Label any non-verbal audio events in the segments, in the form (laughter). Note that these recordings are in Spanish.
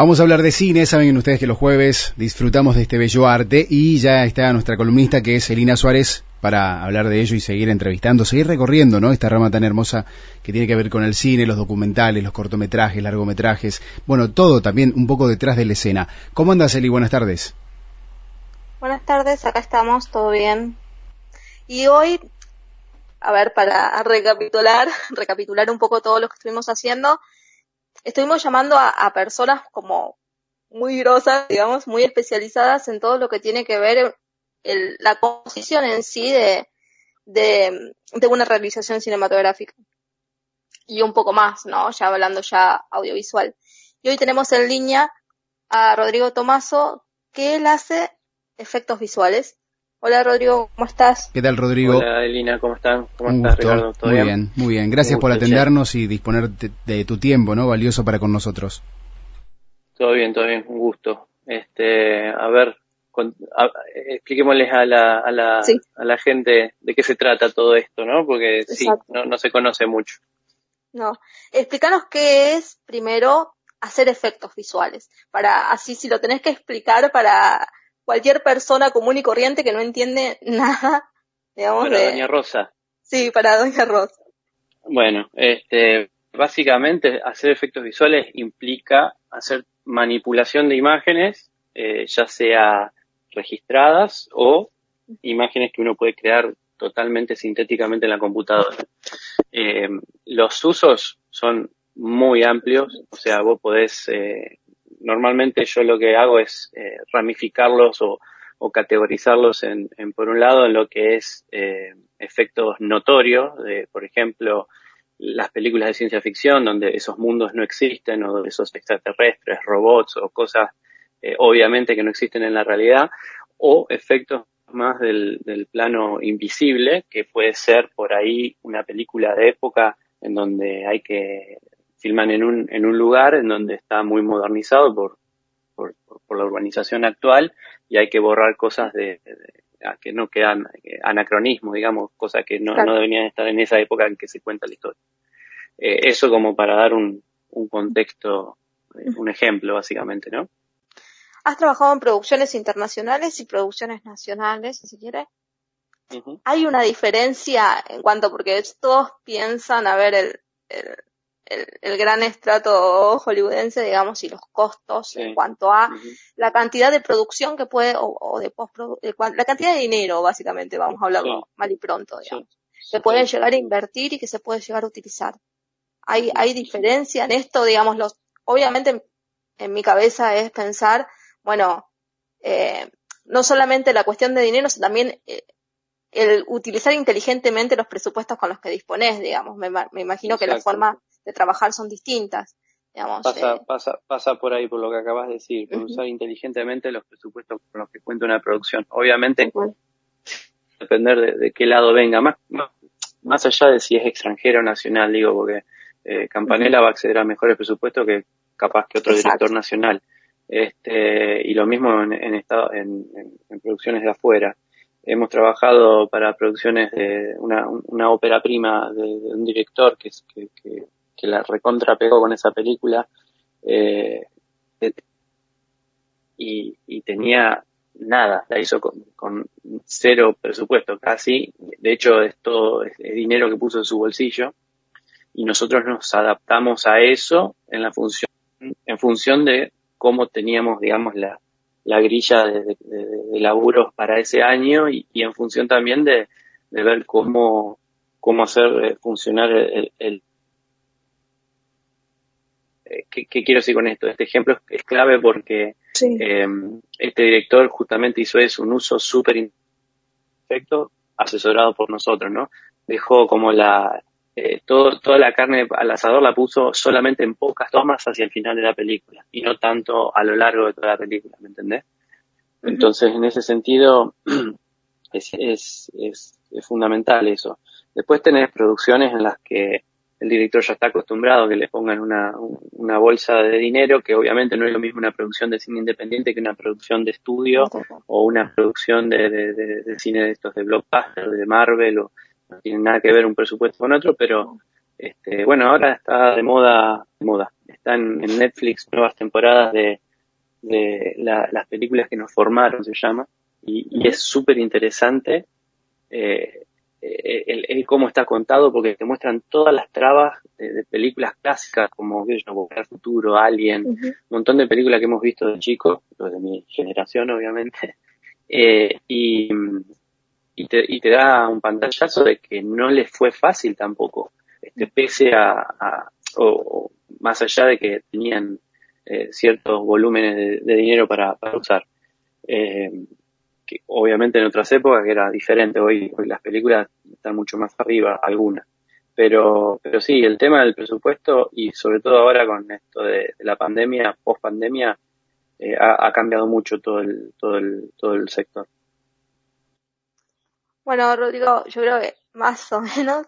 Vamos a hablar de cine, saben ustedes que los jueves disfrutamos de este bello arte y ya está nuestra columnista que es Elina Suárez para hablar de ello y seguir entrevistando, seguir recorriendo ¿no? esta rama tan hermosa que tiene que ver con el cine, los documentales, los cortometrajes, largometrajes, bueno, todo también un poco detrás de la escena. ¿Cómo andas, Eli? Buenas tardes. Buenas tardes, acá estamos, todo bien. Y hoy, a ver, para recapitular, (laughs) recapitular un poco todo lo que estuvimos haciendo, estuvimos llamando a, personas como muy grosas, digamos, muy especializadas en todo lo que tiene que ver el, la composición en sí de, de, de, una realización cinematográfica. Y un poco más, ¿no? Ya hablando ya audiovisual. Y hoy tenemos en línea a Rodrigo Tomaso, que él hace efectos visuales. Hola Rodrigo, ¿cómo estás? ¿Qué tal Rodrigo? Hola Elina, ¿cómo están? ¿Cómo estás Ricardo? muy bien? muy bien. Gracias por atendernos y disponer de, tu tiempo, ¿no? Valioso para con nosotros. Todo bien, todo bien, un gusto. Este, a ver, expliquémosles a la, a la, a la gente de qué se trata todo esto, ¿no? Porque sí, no, no se conoce mucho. No, explícanos qué es primero hacer efectos visuales, para así si lo tenés que explicar para cualquier persona común y corriente que no entiende (laughs) nada, digamos. Para Doña Rosa. Sí, para Doña Rosa. Bueno, este, básicamente hacer efectos visuales implica hacer manipulación de imágenes, eh, ya sea registradas o imágenes que uno puede crear totalmente sintéticamente en la computadora. Eh, los usos son muy amplios, o sea, vos podés eh, normalmente yo lo que hago es eh, ramificarlos o, categorizarlos en, por un lado, en lo que es eh, efectos notorios, de, por ejemplo, las películas de ciencia ficción donde esos mundos no existen o esos extraterrestres, robots o cosas eh, obviamente que no existen en la realidad, o efectos más del, del plano invisible, que puede ser por ahí una película de época en donde hay que filman en un, en un lugar en donde está muy modernizado por, por, por la urbanización actual y hay que borrar cosas de, que no quedan eh, anacronismo, digamos, cosas que no, no deberían estar en esa época en que se cuenta la historia. Eh, eso como para dar un, un contexto, eh, un ejemplo básicamente, ¿no? Has trabajado en producciones internacionales y producciones nacionales, si se quiere. Hay una diferencia en cuanto, porque todos piensan, a ver, el, el, gran estrato hollywoodense, digamos, y los costos en cuanto a la cantidad de producción que puede, o, de la cantidad de dinero, básicamente, vamos a hablarlo mal y pronto, digamos, que pueden llegar a invertir y que se puede llegar a utilizar. Hay, hay diferencia en esto, digamos, los, obviamente en mi cabeza es pensar, bueno, eh, no solamente la cuestión de dinero, sino también eh, el utilizar inteligentemente los presupuestos con los que dispones, digamos. Me, me imagino que la forma de trabajar son distintas. Digamos, pasa, eh. pasa, pasa por ahí, por lo que acabas de decir, usar inteligentemente los presupuestos con los que cuenta una producción. Obviamente, depender de, qué lado venga, más, más, allá de si es extranjero o nacional, digo, porque eh, Campanella va a acceder a mejores presupuestos que capaz que otro director nacional. Este, y lo mismo en, en, estado, en, en, producciones de afuera. Hemos trabajado para producciones de una, una ópera prima de, un director que, que, que que la recontra pegó con esa película, eh, y, tenía nada, la hizo con, cero presupuesto casi, de hecho es todo es dinero que puso en su bolsillo, y nosotros nos adaptamos a eso en la función, en función de cómo teníamos, digamos, la, la grilla de, laburos para ese año y, en función también de, ver cómo, cómo hacer eh, funcionar el, ¿qué, quiero decir con esto? Este ejemplo es, clave porque em, este director justamente hizo eso, un uso súper perfecto, asesorado por nosotros, ¿no? Dejó como la, eh, todo, toda la carne al asador la puso solamente en pocas tomas hacia el final de la película y no tanto a lo largo de toda la película, ¿me entendés? Entonces, en ese sentido, (clears throat) es, es, es, es fundamental eso. Después tenés producciones en las que el director ya está acostumbrado a que le pongan una, una bolsa de dinero, que obviamente no es lo mismo una producción de cine independiente que una producción de estudio o una producción de, de, cine de estos de blockbuster, de Marvel, o no tiene nada que ver un presupuesto con otro, pero Este, bueno, ahora está de moda, de moda. Están en Netflix nuevas temporadas de, de las películas que nos formaron, se llama, y, es súper interesante eh, el, el, cómo está contado porque te muestran todas las trabas de, películas clásicas como Volver Futuro, Alien, un montón de películas que hemos visto de chicos, de mi generación obviamente, (laughs) eh, y, y, te, y te da un pantallazo de que no les fue fácil tampoco, este, pese a, o, más allá de que tenían eh, ciertos volúmenes de, dinero para, para usar. Eh, obviamente en otras épocas que era diferente, hoy, hoy las películas están mucho más arriba, algunas. Pero, pero sí, el tema del presupuesto y sobre todo ahora con esto de, la pandemia, post pandemia, eh, ha, cambiado mucho todo el, todo el, todo el sector. Bueno, Rodrigo, yo creo que más o menos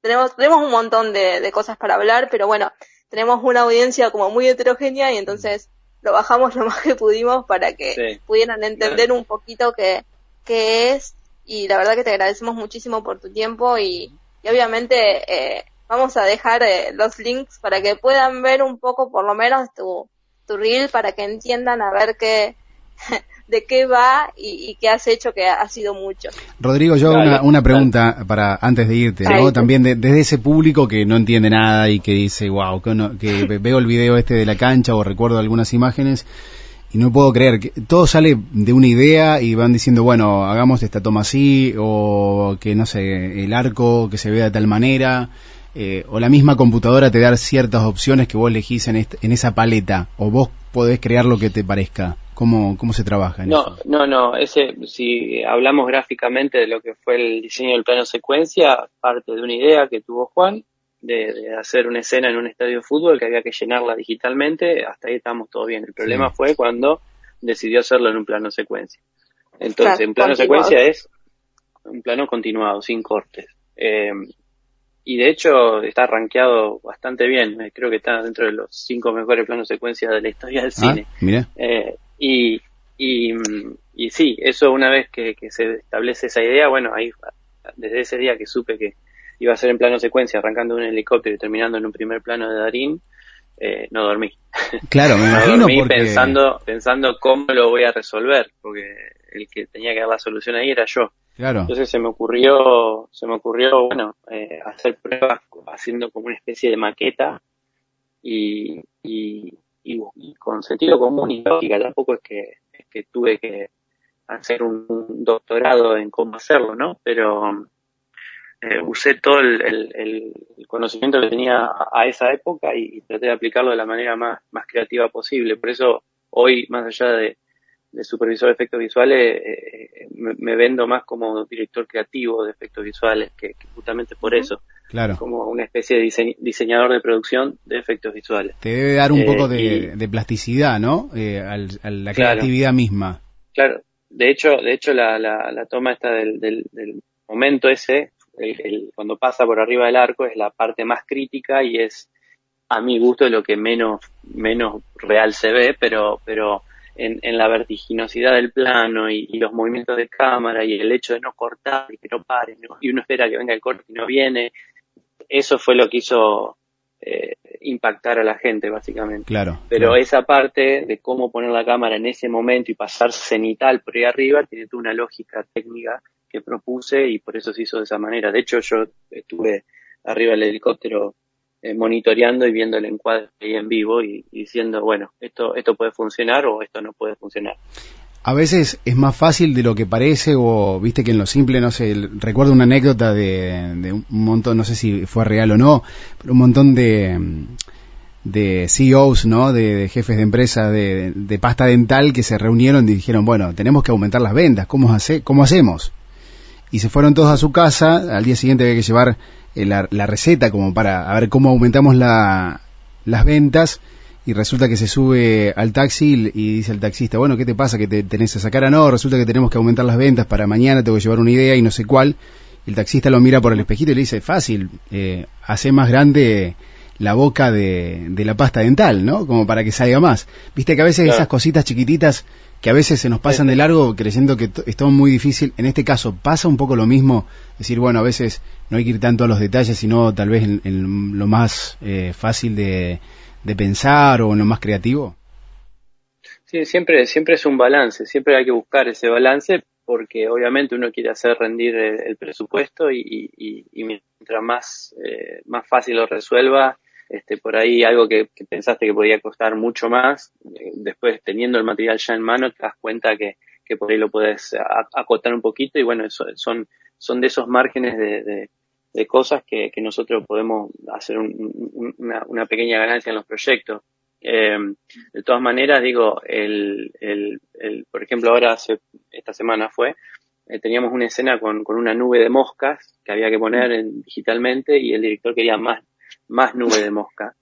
tenemos, tenemos un montón de, de cosas para hablar, pero bueno, tenemos una audiencia como muy heterogénea y entonces lo bajamos lo más que pudimos para que pudieran entender un poquito qué, qué es. Y la verdad que te agradecemos muchísimo por tu tiempo y, obviamente eh, vamos a dejar eh, los links para que puedan ver un poco por lo menos tu, tu reel para que entiendan a ver qué de qué va y, qué has hecho que ha sido mucho. Rodrigo, yo una, una pregunta para antes de irte, ¿no? También desde ese público que no entiende nada y que dice, wow, que, veo el video este de la cancha o recuerdo algunas imágenes y no puedo creer que todo sale de una idea y van diciendo, bueno, hagamos esta toma así o que no sé, el arco que se vea de tal manera. Eh, o la misma computadora te da ciertas opciones que vos elegís en, en esa paleta, o vos podés crear lo que te parezca. ¿Cómo, cómo se trabaja? En no, eso? no, no. Ese, si hablamos gráficamente de lo que fue el diseño del plano secuencia, parte de una idea que tuvo Juan de, hacer una escena en un estadio de fútbol que había que llenarla digitalmente. Hasta ahí estamos todo bien. El problema fue cuando decidió hacerlo en un plano secuencia. Entonces, en plano secuencia es un plano continuado, sin cortes. Eh, y de hecho está rankeado bastante bien. Creo que está dentro de los cinco mejores planos secuencia de la historia del ah, cine. Mira. Eh, y, y, y sí, eso una vez que, se establece esa idea, bueno, ahí desde ese día que supe que iba a ser en plano secuencia, arrancando un helicóptero y terminando en un primer plano de Darín, eh, no dormí. (laughs) Claro, me imagino dormí pensando, pensando cómo lo voy a resolver, porque el que tenía que dar la solución ahí era yo. Claro. Entonces se me ocurrió, se me ocurrió, bueno, eh, hacer pruebas haciendo como una especie de maqueta y, y, y, con sentido común y lógica. Tampoco es que, que tuve que hacer un, doctorado en cómo hacerlo, ¿no? Pero eh, usé todo el, el, conocimiento que tenía a, esa época y, traté de aplicarlo de la manera más, más creativa posible. Por eso hoy, más allá de, de supervisor de efectos visuales, eh, eh, me, vendo más como director creativo de efectos visuales, que, justamente por eso. Claro. Como una especie de diseñador de producción de efectos visuales. Te debe dar un eh, poco de, plasticidad, ¿no? a la creatividad misma. Claro. De hecho, de hecho la, la, toma esta del, del, momento ese, el, cuando pasa por arriba del arco, es la parte más crítica y es, a mi gusto, lo que menos, menos real se ve, pero, pero en, la vertiginosidad del plano y, los movimientos de cámara y el hecho de no cortar y que no pare y uno espera que venga el corte y no viene, eso fue lo que hizo eh, impactar a la gente básicamente. Claro. Pero esa parte de cómo poner la cámara en ese momento y pasar cenital por ahí arriba tiene toda una lógica técnica que propuse y por eso se hizo de esa manera. De hecho yo estuve arriba del helicóptero eh, monitoreando y viendo el encuadre ahí en vivo y, diciendo, bueno, esto, esto puede funcionar o esto no puede funcionar. A veces es más fácil de lo que parece o viste que en lo simple, no sé, recuerdo una anécdota de, un montón, no sé si fue real o no, pero un montón de, de CEOs, ¿no? De, jefes de empresa de, pasta dental que se reunieron y dijeron, bueno, tenemos que aumentar las ventas, ¿cómo, hace, cómo hacemos? Y se fueron todos a su casa, al día siguiente había que llevar eh, la, receta como para a ver cómo aumentamos la, las ventas y resulta que se sube al taxi y dice el taxista, bueno, ¿qué te pasa? ¿Que te tenés a sacar a no? Resulta que tenemos que aumentar las ventas para mañana, tengo que llevar una idea y no sé cuál. el taxista lo mira por el espejito y le dice, fácil, eh, hace más grande la boca de, de, la pasta dental, ¿no? Como para que salga más. Viste que a veces esas cositas chiquititas que a veces se nos pasan de largo creyendo que es todo muy difícil. En este caso, ¿pasa un poco lo mismo? Decir, bueno, a veces no hay que ir tanto a los detalles, sino tal vez en, lo más eh, fácil de, de pensar o en lo más creativo. Sí, siempre, siempre es un balance, siempre hay que buscar ese balance porque obviamente uno quiere hacer rendir el, presupuesto y, mientras más, eh, más fácil lo resuelva, este, por ahí algo que, pensaste que podía costar mucho más, eh, después teniendo el material ya en mano te das cuenta que, por ahí lo puedes acotar un poquito y bueno, eso, son, son de esos márgenes de, cosas que, nosotros podemos hacer una, una pequeña ganancia en los proyectos. Eh, de todas maneras, digo, el, el, el, por ejemplo, ahora hace, esta semana fue, eh, teníamos una escena con, con, una nube de moscas que había que poner en, digitalmente y el director quería más, más nube de moscas.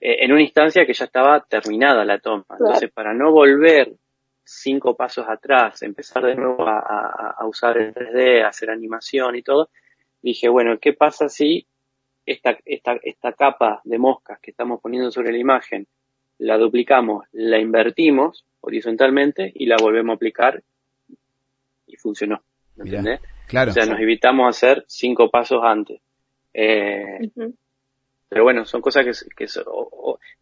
Eh, en una instancia que ya estaba terminada la toma. Entonces, para no volver cinco pasos atrás, empezar de nuevo a, a, a usar el 3D, hacer animación y todo, dije, bueno, ¿qué pasa si esta, esta, esta capa de moscas que estamos poniendo sobre la imagen la duplicamos, la invertimos horizontalmente y la volvemos a aplicar y funcionó. ¿Me entendés? Claro. O sea, nos evitamos hacer cinco pasos antes. Eh, pero bueno, son cosas que,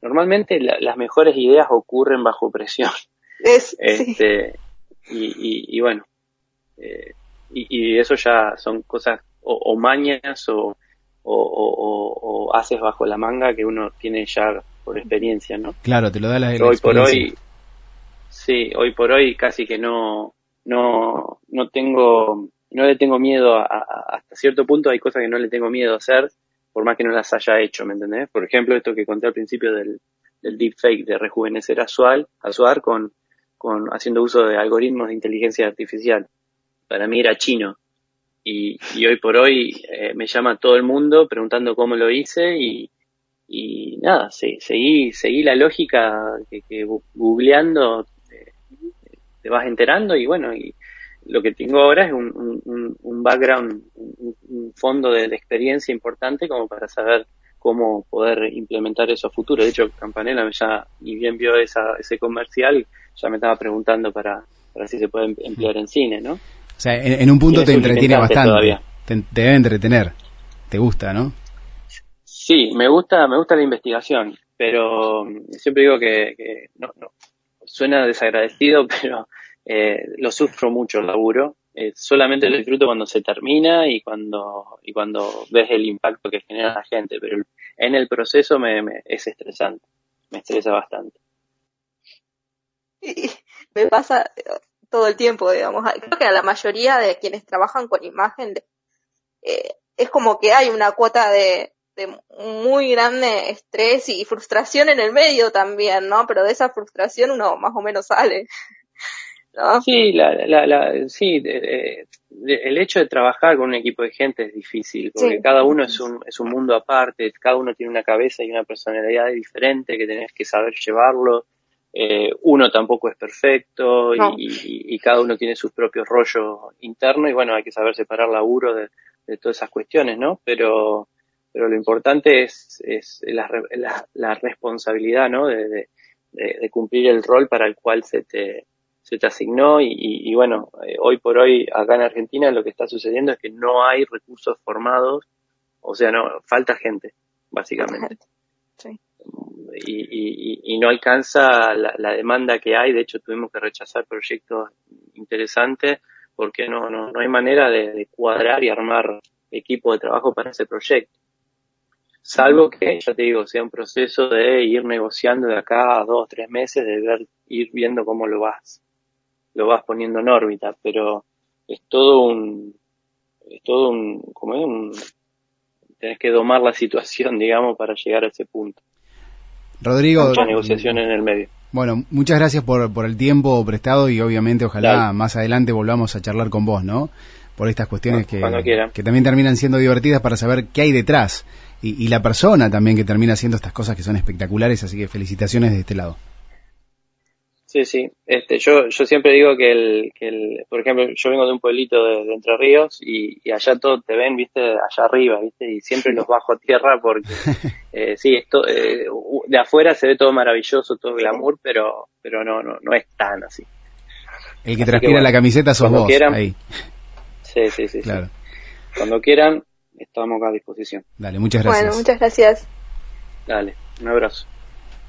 normalmente las mejores ideas ocurren bajo presión. Es, (laughs) este, y, bueno, eh, y, eso ya son cosas o, mañas o, o, haces bajo la manga que uno tiene ya por experiencia, ¿no? Claro, te lo da la, Hoy por hoy, sí, hoy por hoy casi que no, no, no tengo, no le tengo miedo a, hasta cierto punto hay cosas que no le tengo miedo a hacer, por más que no las haya hecho, ¿me entendés? Por ejemplo, esto que conté al principio del, del deepfake de rejuvenecer a Suar, a Suar con, con haciendo uso de algoritmos de inteligencia artificial. Para mí era chino. Y, y hoy por hoy eh, me llama todo el mundo preguntando cómo lo hice y, y nada, sí, seguí, seguí la lógica que, que googleando eh, te vas enterando y bueno, y lo que tengo ahora es un, un, un background, un, fondo de, experiencia importante como para saber cómo poder implementar eso a futuro. De hecho, Campanella ya ni bien vio esa, ese comercial, ya me estaba preguntando para, para si se puede em, emplear en cine, ¿no? O sea, en, un punto te entretiene bastante. Te, te debe entretener. Te gusta, ¿no? Sí, me gusta, me gusta la investigación, pero siempre digo que, no, no, suena desagradecido, (laughs) pero eh, lo sufro mucho el laburo. Eh, solamente lo disfruto cuando se termina y cuando y cuando ves el impacto que genera la gente, pero en el proceso me, es estresante, me estresa bastante. (laughs) me pasa todo el tiempo, digamos. Creo que a la mayoría de quienes trabajan con imagen eh, es como que hay una cuota de, muy grande estrés y frustración en el medio también, ¿no? Pero de esa frustración uno más o menos sale. (laughs) Sí, la, la, sí el hecho de trabajar con un equipo de gente es difícil, porque cada uno es un, es un mundo aparte, cada uno tiene una cabeza y una personalidad diferente que tenés que saber llevarlo. Eh, uno tampoco es perfecto y, cada uno tiene sus propios rollos internos y bueno, hay que saber separar laburo de, de todas esas cuestiones, ¿no? Pero pero lo importante es, es la, la, responsabilidad, ¿no? De, de, cumplir el rol para el cual se te, se te asignó y, y, bueno, eh, hoy por hoy acá en Argentina lo que está sucediendo es que no hay recursos formados, o sea, no, falta gente, básicamente. Sí. Y, y, y, no alcanza la, demanda que hay, de hecho tuvimos que rechazar proyectos interesantes porque no, no, no hay manera de, de cuadrar y armar equipo de trabajo para ese proyecto. Salvo que, ya te digo, sea un proceso de ir negociando de acá a dos tres meses, de ver, ir viendo cómo lo vas, lo vas poniendo en órbita, pero es todo un, es todo un, como es un, tenés que domar la situación, (laughs) digamos, para llegar a ese punto. Rodrigo. Mucha negociación en el medio. Bueno, muchas gracias por, por el tiempo prestado y obviamente ojalá más adelante volvamos a charlar con vos, ¿no? Por estas cuestiones que, que también terminan siendo divertidas para saber qué hay detrás y, la persona también que termina haciendo estas cosas que son espectaculares, así que felicitaciones de este lado. Sí, sí. Este, yo, yo siempre digo que el, que el, por ejemplo, yo vengo de un pueblito de, Entre Ríos y, allá todo te ven, viste, allá arriba, viste, y siempre los bajo a tierra porque, (laughs) eh, sí, esto, eh, de afuera se ve todo maravilloso, todo glamour, pero, pero no, no, no es tan así. El que transpira la camiseta sos vos, ahí. Sí, sí, sí. Claro. Cuando quieran, estamos a disposición. Dale, muchas gracias. Bueno, muchas gracias. Dale, un abrazo.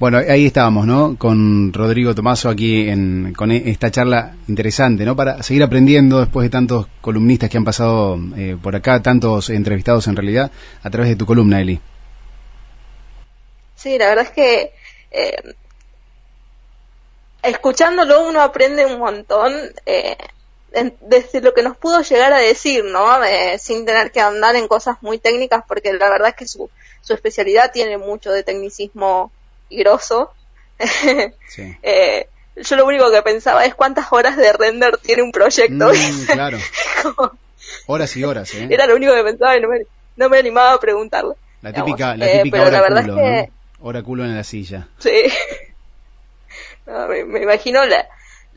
Bueno, ahí estábamos, ¿no? Con Rodrigo Tomaso aquí en, con e, esta charla interesante, ¿no? Para seguir aprendiendo después de tantos columnistas que han pasado eh, por acá, tantos entrevistados en realidad, a través de tu columna, Eli. Sí, la verdad es que eh, escuchándolo uno aprende un montón eh, desde lo que nos pudo llegar a decir, ¿no? sin tener que andar en cosas muy técnicas, porque la verdad es que su, su especialidad tiene mucho de tecnicismo grosso. (laughs) Eh, yo lo único que pensaba es cuántas horas de render tiene un proyecto. Mm, (laughs) claro. horas y horas, ¿eh? Era lo único que pensaba y no me, no me animaba a preguntarle. La típica, la eh, típica hora culo, ¿no? en la silla. Sí. (laughs) me, imagino la,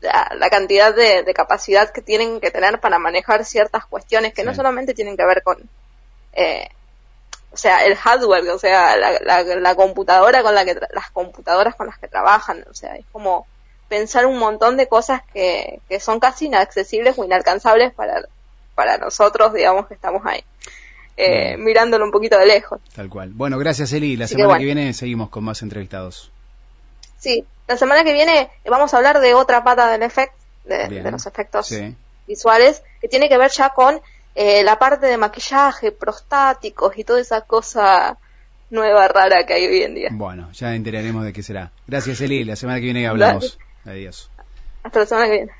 la, cantidad de, capacidad que tienen que tener para manejar ciertas cuestiones que no solamente tienen que ver con eh, o sea, el hardware, o sea, la, computadora con la que, las computadoras con las que trabajan, o sea, es como pensar un montón de cosas que, que son casi inaccesibles o inalcanzables para, para nosotros, digamos, que estamos ahí. Eh, mirándolo un poquito de lejos. Tal cual. Bueno, gracias Eli. La semana que, viene seguimos con más entrevistados. Sí, la semana que viene vamos a hablar de otra pata del efecto, de, los efectos visuales, que tiene que ver ya con eh, la parte de maquillaje, prostáticos y toda esa cosa nueva, rara que hay hoy en día. Bueno, ya enteraremos de qué será. Gracias, Eli. La semana que viene hablamos. Adiós. Hasta la semana que viene.